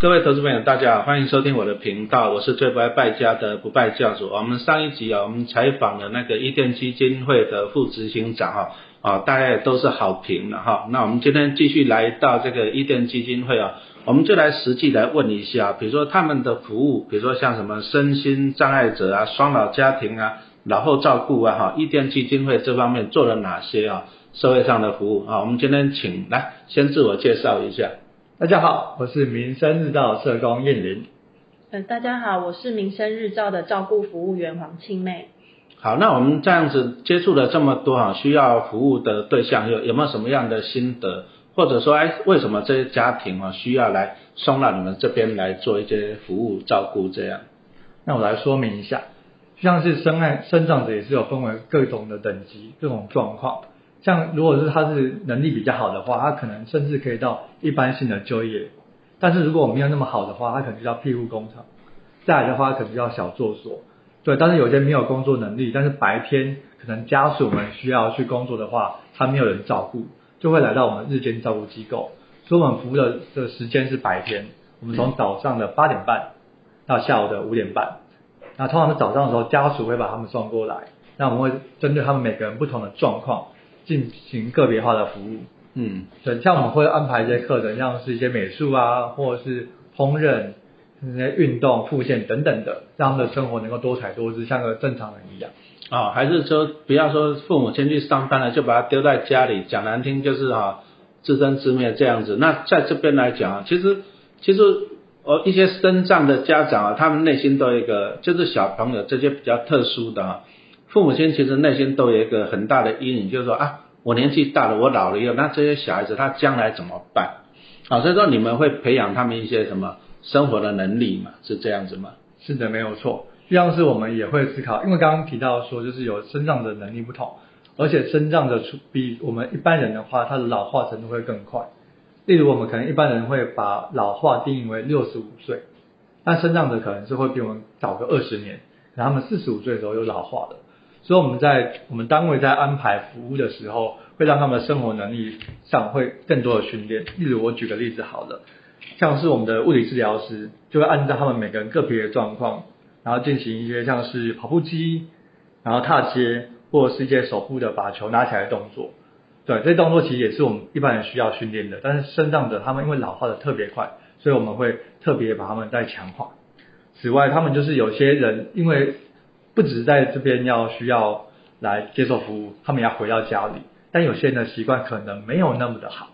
各位投资朋友，大家好，欢迎收听我的频道，我是最不爱败家的不败教主。我们上一集啊，我们采访了那个伊甸基金会的副执行长哈，啊，大概都是好评的哈。那我们今天继续来到这个伊甸基金会啊，我们就来实际来问一下，比如说他们的服务，比如说像什么身心障碍者啊、双老家庭啊、老后照顾啊，哈，伊甸基金会这方面做了哪些啊？社会上的服务啊，我们今天请来先自我介绍一下。大家好，我是民生日照社工燕玲。嗯，大家好，我是民生日照的照顾服务员黄庆妹。好，那我们这样子接触了这么多哈，需要服务的对象有有没有什么样的心得，或者说哎，为什么这些家庭啊需要来送到你们这边来做一些服务照顾这样？那我来说明一下，像是生爱生长者也是有分为各种的等级、各种状况。像如果是他是能力比较好的话，他可能甚至可以到一般性的就业。但是如果我没有那么好的话，他可能就要庇护工厂。再来的话，可能就要小作所。对，但是有些没有工作能力，但是白天可能家属们需要去工作的话，他没有人照顾，就会来到我们日间照顾机构。所以我们服务的的时间是白天，我们从早上的八点半到下午的五点半。那通常是早上的时候，家属会把他们送过来，那我们会针对他们每个人不同的状况。进行个别化的服务，嗯，对，像我们会安排一些课程，像是一些美术啊，或者是烹饪、那些运动、复健等等的，让他们的生活能够多彩多姿，像个正常人一样。啊，还是说不要说父母先去上班了，就把他丢在家里，讲难听就是啊自生自灭这样子。那在这边来讲啊，其实其实呃一些身障的家长啊，他们内心都有一个，就是小朋友这些比较特殊的啊。父母亲其实内心都有一个很大的阴影，就是说啊，我年纪大了，我老了以后，那这些小孩子他将来怎么办？啊，所以说你们会培养他们一些什么生活的能力嘛？是这样子吗？是的，没有错。一样是我们也会思考，因为刚刚提到说，就是有生长的能力不同，而且生长的出比我们一般人的话，他的老化程度会更快。例如，我们可能一般人会把老化定义为六十五岁，但生长者可能是会比我们早个二十年，然后他们四十五岁的时候又老化了。所以我们在我们单位在安排服务的时候，会让他们的生活能力上会更多的训练。例如我举个例子好了，像是我们的物理治疗师就会按照他们每个人个别的状况，然后进行一些像是跑步机，然后踏阶或者是一些手部的把球拿起来的动作。对，这些动作其实也是我们一般人需要训练的。但是身障者他们因为老化的特别快，所以我们会特别把他们再强化。此外，他们就是有些人因为不只是在这边要需要来接受服务，他们要回到家里。但有些人的习惯可能没有那么的好，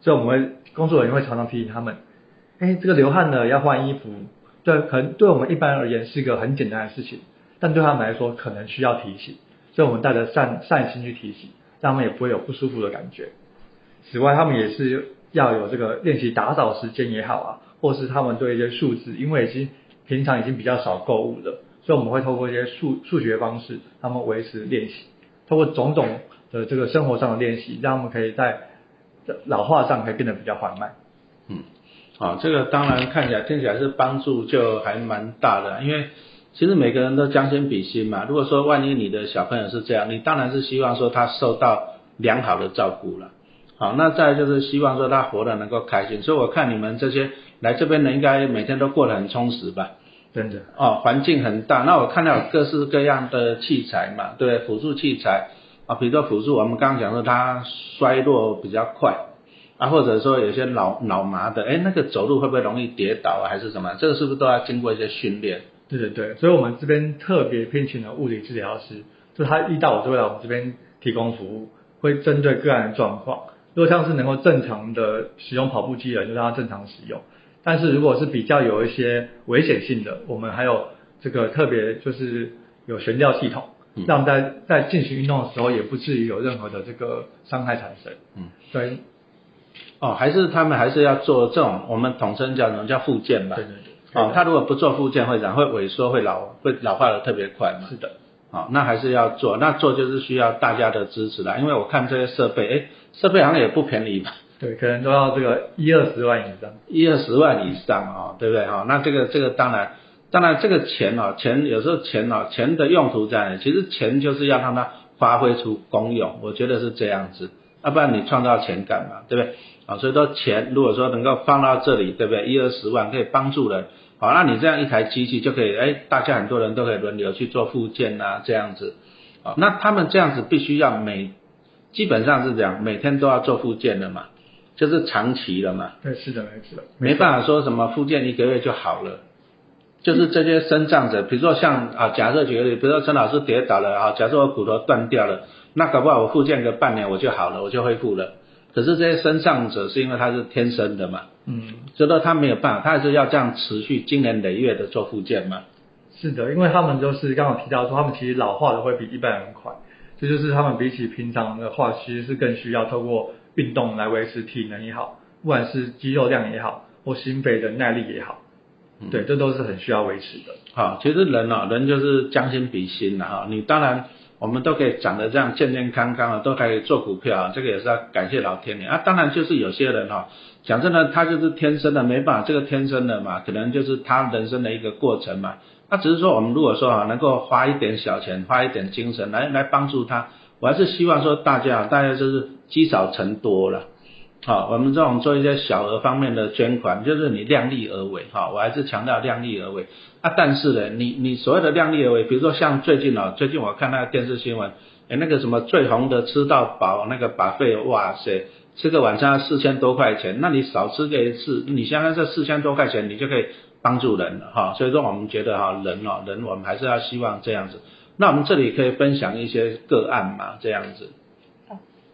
所以我们会工作人员会常常提醒他们：，哎，这个流汗了要换衣服。对，可能对我们一般而言是一个很简单的事情，但对他们来说可能需要提醒。所以我们带着善善心去提醒，让他们也不会有不舒服的感觉。此外，他们也是要有这个练习打扫时间也好啊，或是他们对一些数字，因为已经平常已经比较少购物了。所以我们会透过一些数数学方式，他们维持练习，透过种种的这个生活上的练习，让他们可以在老化上可以变得比较缓慢。嗯，啊，这个当然看起来听起来是帮助就还蛮大的，因为其实每个人都将心比心嘛。如果说万一你的小朋友是这样，你当然是希望说他受到良好的照顾了。好，那再就是希望说他活得能够开心。所以我看你们这些来这边的，应该每天都过得很充实吧。真的哦，环境很大。那我看到有各式各样的器材嘛，对，辅助器材啊，比如说辅助我们刚刚讲说他衰落比较快啊，或者说有些脑脑麻的，哎，那个走路会不会容易跌倒啊，还是什么？这个是不是都要经过一些训练？对对对，所以我们这边特别聘请了物理治疗师，就他一到我就会来我们这边提供服务，会针对个案的状况。如果像是能够正常的使用跑步机的，就让他正常使用。但是如果是比较有一些危险性的，我们还有这个特别就是有悬吊系统，让在在进行运动的时候也不至于有任何的这个伤害产生。嗯，对。哦，还是他们还是要做这种我们统称叫什么叫复健吧？对对对。哦，他如果不做复健会怎样？会萎缩，会老，会老化的特别快嘛？是的。好，那还是要做，那做就是需要大家的支持啦。因为我看这些设备，哎，设备好像也不便宜吧？对，可能都要这个一二十万以上，一二十万以上啊，对不对哈？那这个这个当然，当然这个钱哦，钱有时候钱哦，钱的用途在哪？其实钱就是要让它发挥出功用，我觉得是这样子要不然你创造钱干嘛，对不对？啊，所以说钱如果说能够放到这里，对不对？一二十万可以帮助人，好，那你这样一台机器就可以，哎，大家很多人都可以轮流去做复健呐，这样子，啊，那他们这样子必须要每，基本上是这样，每天都要做复健的嘛，就是长期了嘛。对，是的，没错。没办法说什么复健一个月就好了，就是这些生长者，比如说像啊，假设举个例，比如说陈老师跌倒了啊，假设我骨头断掉了，那搞不好我复健个半年我就好了，我就恢复了。可是这些生长者是因为他是天生的嘛，嗯，所以说他没有办法，他还是要这样持续经年累月的做复健嘛。是的，因为他们就是刚刚提到说，他们其实老化的会比一般人快，这就是他们比起平常的话，其实是更需要透过运动来维持体能也好，不管是肌肉量也好，或心肺的耐力也好，对，这都是很需要维持的。好，其实人啊，人就是将心比心的哈，你当然。我们都可以长得这样健健康康的，都可以做股票啊，这个也是要感谢老天爷啊。当然就是有些人哈，讲真的，他就是天生的，没办法，这个天生的嘛，可能就是他人生的一个过程嘛。那只是说我们如果说啊，能够花一点小钱，花一点精神来来帮助他，我还是希望说大家大家就是积少成多了。好，我们这种做一些小额方面的捐款，就是你量力而为哈，我还是强调量力而为。啊，但是呢，你你所谓的量力而为，比如说像最近哦，最近我看那个电视新闻，哎，那个什么最红的吃到饱那个把费，哇塞，吃个晚餐四千多块钱，那你少吃个一次，你相当这四千多块钱，你就可以帮助人了哈。所以说我们觉得哈，人哦，人我们还是要希望这样子。那我们这里可以分享一些个案嘛，这样子。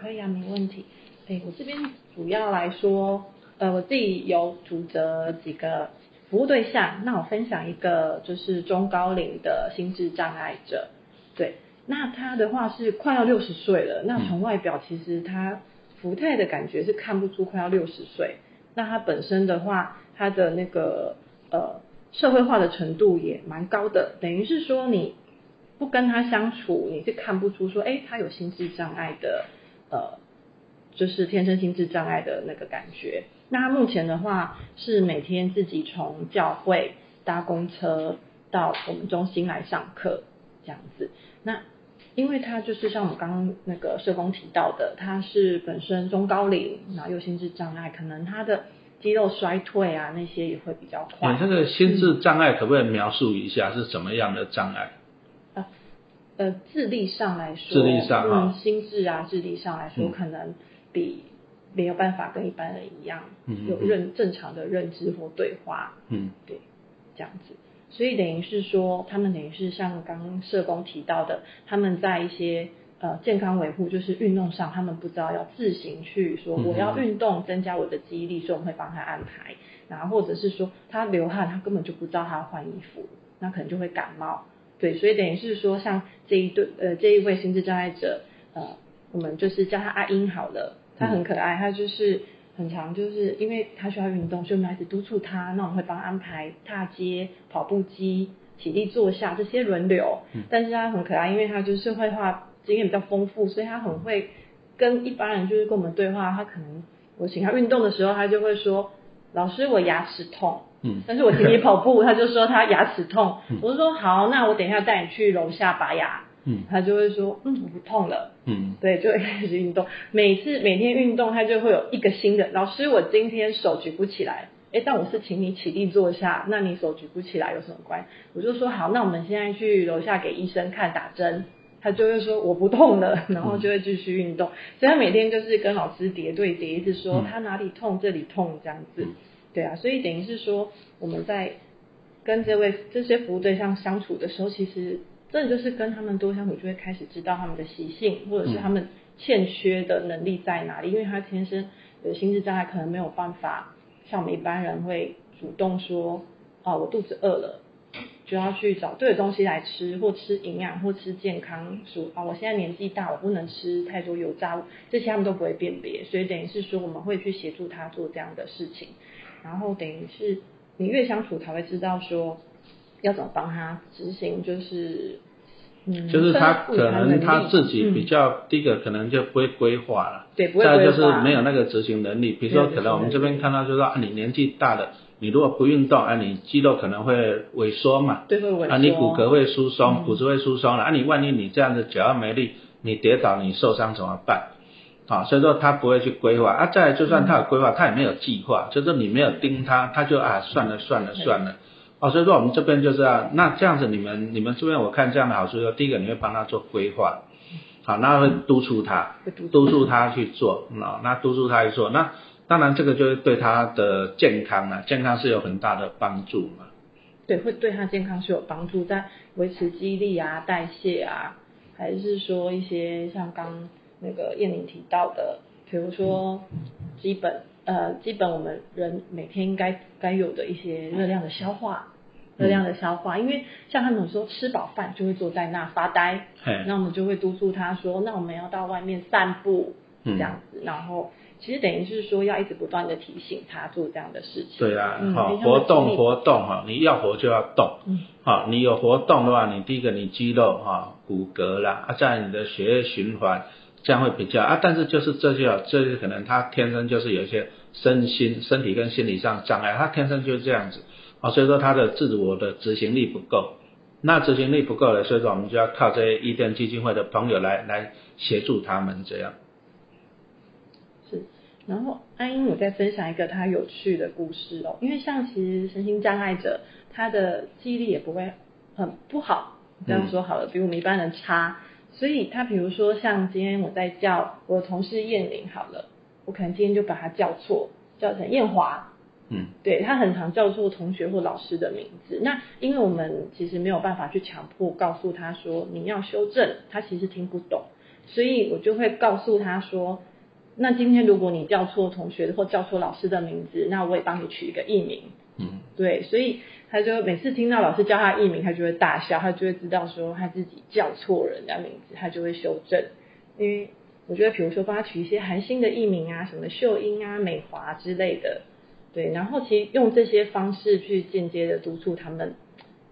可以啊，没问题。哎，我这边主要来说，呃，我自己有组织几个服务对象，那我分享一个就是中高龄的心智障碍者，对，那他的话是快要六十岁了，那从外表其实他福态的感觉是看不出快要六十岁，那他本身的话，他的那个呃社会化的程度也蛮高的，等于是说你不跟他相处，你是看不出说，哎，他有心智障碍的，呃。就是天生心智障碍的那个感觉。那他目前的话是每天自己从教会搭公车到我们中心来上课这样子。那因为他就是像我们刚刚那个社工提到的，他是本身中高龄，然后又心智障碍，可能他的肌肉衰退啊那些也会比较快。这个心智障碍可不可以描述一下是什么样的障碍？呃呃，智力上来说，智力上嗯，心智啊，智力上来说可能。比没有办法跟一般人一样有认正常的认知或对话，嗯，对，这样子，所以等于是说，他们等于是像刚社工提到的，他们在一些呃健康维护，就是运动上，他们不知道要自行去说我要运动增加我的记忆力，所以我们会帮他安排，然后或者是说他流汗，他根本就不知道他要换衣服，那可能就会感冒，对，所以等于是说，像这一对呃这一位心智障碍者，呃，我们就是叫他阿英好了。他很可爱，他就是很常，就是因为他需要运动，所以我们一直督促他。那我们会帮他安排踏阶、跑步机、体力坐下这些轮流。但是他很可爱，因为他就是社会化经验比较丰富，所以他很会跟一般人就是跟我们对话。他可能我请他运动的时候，他就会说：“老师，我牙齿痛。”嗯，但是我请你跑步，他就说他牙齿痛。我就说好，那我等一下带你去楼下拔牙。嗯，他就会说，嗯，我不痛了。嗯，对，就会开始运动。每次每天运动，他就会有一个新的老师。我今天手举不起来，哎，但我是请你起立坐下，那你手举不起来有什么关系？我就说好，那我们现在去楼下给医生看打针。他就会说我不痛了，然后就会继续运动。所以他每天就是跟老师叠对叠，一直说他哪里痛，这里痛这样子。对啊，所以等于是说我们在跟这位这些服务对象相处的时候，其实。真的就是跟他们多相处，就会开始知道他们的习性，或者是他们欠缺的能力在哪里。因为他天生有心智障碍，可能没有办法像我们一般人会主动说，啊，我肚子饿了，就要去找对的东西来吃，或吃营养，或吃健康。说啊，我现在年纪大，我不能吃太多油炸物，这些他们都不会辨别。所以等于是说，我们会去协助他做这样的事情。然后等于是你越相处，才会知道说。要怎么帮他执行？就是，嗯，就是他可能他自己比较第一个可能就不会规划了，对，不会再就是没有那个执行能力。比如说，可能我们这边看到就是说，啊，你年纪大了，你如果不运动，啊，你肌肉可能会萎缩嘛，对，会萎缩。啊，你骨骼会疏松，骨质会疏松了。啊，你万一你这样子脚要没力，你跌倒你受伤怎么办？啊，所以说他不会去规划啊。再来，就算他有规划，他也没有计划，就是你没有盯他，他就啊算了算了算了。哦，所以说我们这边就是啊，那这样子你们你们这边我看这样的好处，说第一个你会帮他做规划，好，那会督促他，督促他去做，啊，那督促他去做，那当然这个就是对他的健康啊，健康是有很大的帮助嘛。对，会对他健康是有帮助，在维持肌力啊、代谢啊，还是说一些像刚那个燕玲提到的，比如说基本呃基本我们人每天应该该有的一些热量的消化。热量的消化，因为像他们说吃饱饭就会坐在那发呆，那我们就会督促他说，那我们要到外面散步，这样子，然后其实等于是说要一直不断的提醒他做这样的事情。对啊，好，活动活动哈，你要活就要动，好，你有活动的话，你第一个你肌肉哈骨骼啦，啊，在你的血液循环这样会比较啊，但是就是这些，这些可能他天生就是有一些身心身体跟心理上障碍，他天生就是这样子。啊，所以说他的自我的执行力不够，那执行力不够了，所以说我们就要靠这些伊甸基金会的朋友来来协助他们这样。是，然后安英，我再分享一个他有趣的故事哦，因为像其实身心障碍者，他的记忆力也不会很不好，这样说好了，比我们一般人差，所以他比如说像今天我在叫我的同事燕玲好了，我可能今天就把他叫错，叫成燕华。嗯，对他很常叫错同学或老师的名字。那因为我们其实没有办法去强迫告诉他说你要修正，他其实听不懂，所以我就会告诉他说，那今天如果你叫错同学或叫错老师的名字，那我也帮你取一个艺名。嗯，对，所以他就每次听到老师叫他艺名，他就会大笑，他就会知道说他自己叫错人家名字，他就会修正。因为我觉得，比如说帮他取一些韩星的艺名啊，什么秀英啊、美华之类的。对，然后其实用这些方式去间接的督促他们，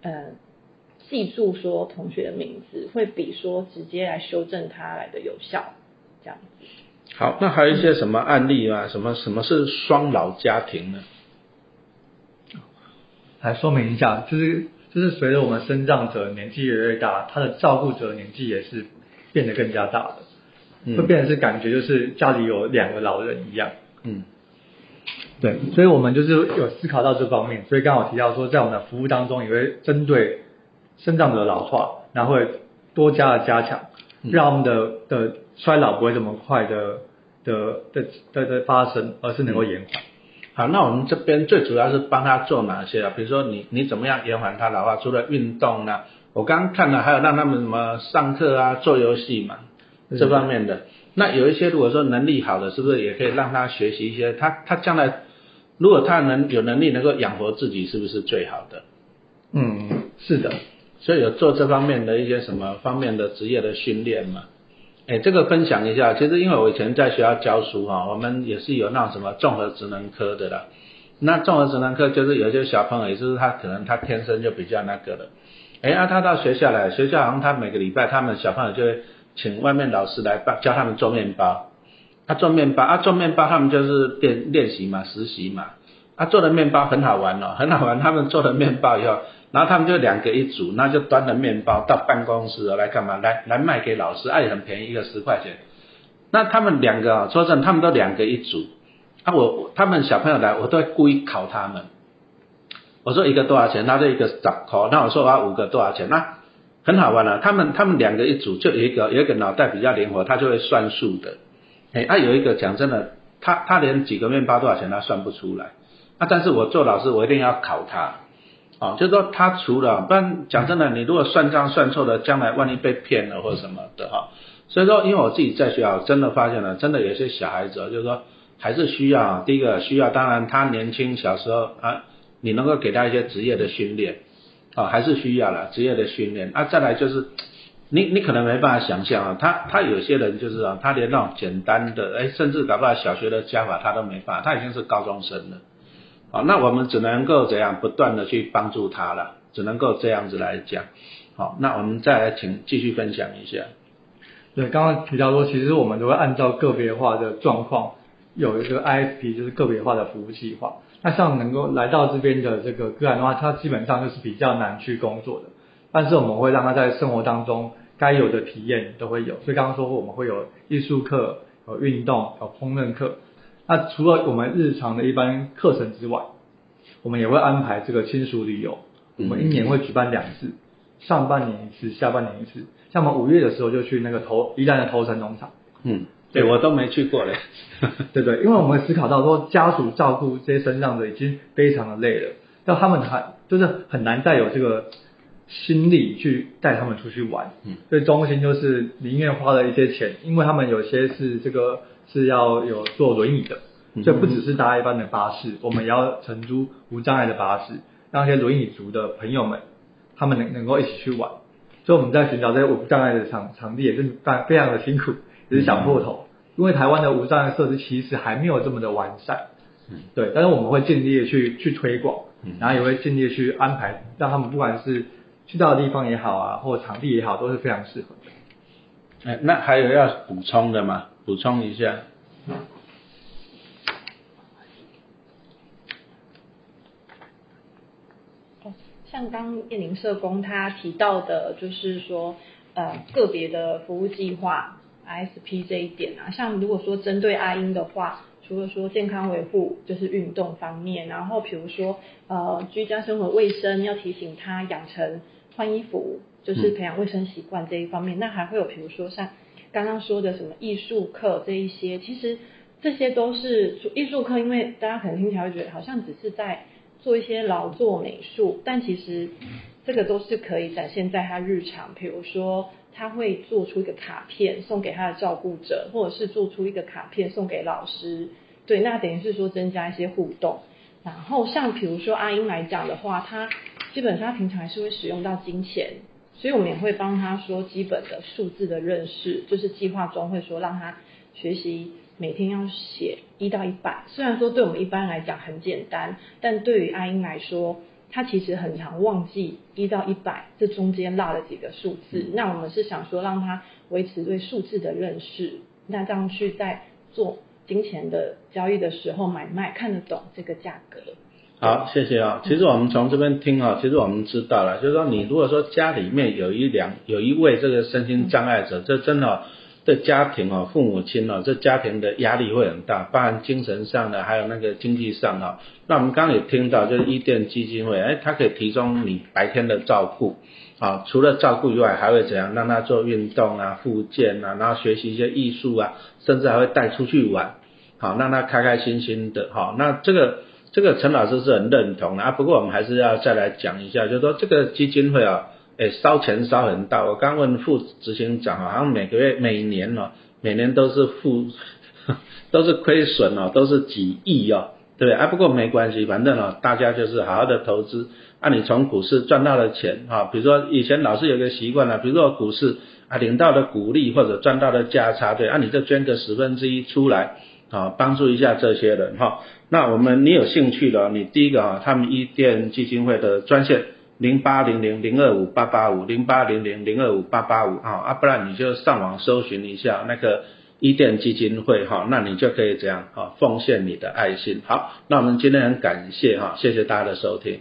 呃，记住说同学的名字，会比说直接来修正他来的有效，这样子。好，那还有一些什么案例啊？什么什么是双老家庭呢？来说明一下，就是就是随着我们生长者年纪越来越大，他的照顾者年纪也是变得更加大的，会变得是感觉就是家里有两个老人一样。嗯。对，所以我们就是有思考到这方面，所以刚好提到说，在我们的服务当中也会针对生长的老化，然后会多加的加强，让我们的的衰老不会这么快的的的的的发生，而是能够延缓。好，那我们这边最主要是帮他做哪些啊？比如说你你怎么样延缓他老化？除了运动呢？我刚刚看了，还有让他们什么上课啊、做游戏嘛，这方面的。那有一些如果说能力好的，是不是也可以让他学习一些？他他将来。如果他能有能力能够养活自己，是不是最好的？嗯，是的。所以有做这方面的一些什么方面的职业的训练嘛？哎，这个分享一下。其实因为我以前在学校教书哈，我们也是有那种什么综合职能科的啦。那综合职能科就是有些小朋友，也是他可能他天生就比较那个的。哎，啊，他到学校来，学校好像他每个礼拜他们小朋友就会请外面老师来帮教他们做面包。他做面包啊，做面包他们就是练练习嘛，实习嘛。他做的面包很好玩哦，很好玩。他们做的面包以后，然后他们就两个一组，那就端着面包到办公室来干嘛？来来卖给老师，也很便宜，一个十块钱。那他们两个啊，说真的，他们都两个一组。啊，我他们小朋友来，我都会故意考他们。我说一个多少钱？他就一个十块。那我说我五个多少钱？那很好玩了。他们他们两个一组，就有一个有一个脑袋比较灵活，他就会算数的。哎，啊，有一个讲真的，他他连几个面包多少钱他算不出来，啊，但是我做老师我一定要考他，哦，就是说他除了，不然讲真的，你如果算账算错了，将来万一被骗了或者什么的哈，所以说，因为我自己在学校真的发现了，真的有些小孩子，就是说还是需要第一个需要，当然他年轻小时候啊，你能够给他一些职业的训练，啊，还是需要了职业的训练，啊，再来就是。你你可能没办法想象啊，他他有些人就是啊，他连那种简单的，哎，甚至搞不好小学的加法他都没办法，他已经是高中生了，好，那我们只能够怎样不断的去帮助他了，只能够这样子来讲，好，那我们再来请继续分享一下。对，刚刚提到说，其实我们都会按照个别化的状况，有一个 I P，就是个别化的服务计划。那像能够来到这边的这个个案的话，他基本上就是比较难去工作的。但是我们会让他在生活当中该有的体验都会有，所以刚刚说我们会有艺术课、有运动，有烹饪课。那除了我们日常的一般课程之外，我们也会安排这个亲属旅游。我们一年会举办两次，上半年一次，下半年一次。像我们五月的时候就去那个头宜兰的头城农场。嗯，对我都没去过嘞。对对，因为我们思考到说家属照顾这些身障的已经非常的累了，但他们还就是很难再有这个心力去带他们出去玩。嗯，所以中心就是宁愿花了一些钱，因为他们有些是这个是要有坐轮椅的，所以不只是搭一般的巴士，我们也要承租无障碍的巴士，让一些轮椅族的朋友们他们能能够一起去玩。所以我们在寻找这些无障碍的场场地也是非非常的辛苦，也是想破头。因为台湾的无障碍设施其实还没有这么的完善，嗯，对，但是我们会尽力的去去推广，嗯，然后也会尽力去安排，让他们不管是去到的地方也好啊，或者场地也好，都是非常适合的。哎，那还有要补充的吗？补充一下。哦，像刚叶林社工他提到的，就是说，呃，个别的服务计划。ISP 这一点啊，像如果说针对阿英的话，除了说健康维护，就是运动方面，然后比如说呃居家生活卫生，要提醒他养成换衣服，就是培养卫生习惯这一方面，那还会有比如说像刚刚说的什么艺术课这一些，其实这些都是艺术课，因为大家可能听起来会觉得好像只是在做一些劳作美术，但其实这个都是可以展现在他日常，比如说。他会做出一个卡片送给他的照顾者，或者是做出一个卡片送给老师，对，那等于是说增加一些互动。然后像比如说阿英来讲的话，他基本上平常还是会使用到金钱，所以我们也会帮他说基本的数字的认识，就是计划中会说让他学习每天要写一到一百。虽然说对我们一般来讲很简单，但对于阿英来说。他其实很常忘记一到一百这中间落了几个数字，那我们是想说让他维持对数字的认识，那这样去在做金钱的交易的时候买卖看得懂这个价格。好，谢谢啊。其实我们从这边听啊，其实我们知道了，就是说你如果说家里面有一两有一位这个身心障碍者，这真的。这家庭哦，父母亲哦，这家庭的压力会很大，包含精神上的，还有那个经济上哦。那我们刚刚也听到，就是伊甸基金会，哎，它可以提供你白天的照顾，啊，除了照顾以外，还会怎样？让他做运动啊、复健啊，然后学习一些艺术啊，甚至还会带出去玩，好，让他开开心心的，好，那这个这个陈老师是很认同的啊。不过我们还是要再来讲一下，就是说这个基金会啊。哎，烧钱烧很大。我刚问副执行长好像每个月、每年哦，每年都是负，都是亏损哦，都是几亿哦，对不对？啊，不过没关系，反正哦，大家就是好好的投资。啊，你从股市赚到的钱哈，比如说以前老是有个习惯了，比如说股市啊领到的股利或者赚到的价差，对，啊，你就捐个十分之一出来，啊，帮助一下这些人哈。那我们你有兴趣的，你第一个啊，他们一店基金会的专线。零八零零零二五八八五零八零零零二五八八五啊啊，不然你就上网搜寻一下那个伊甸基金会哈，那你就可以这样啊，奉献你的爱心。好，那我们今天很感谢哈，谢谢大家的收听。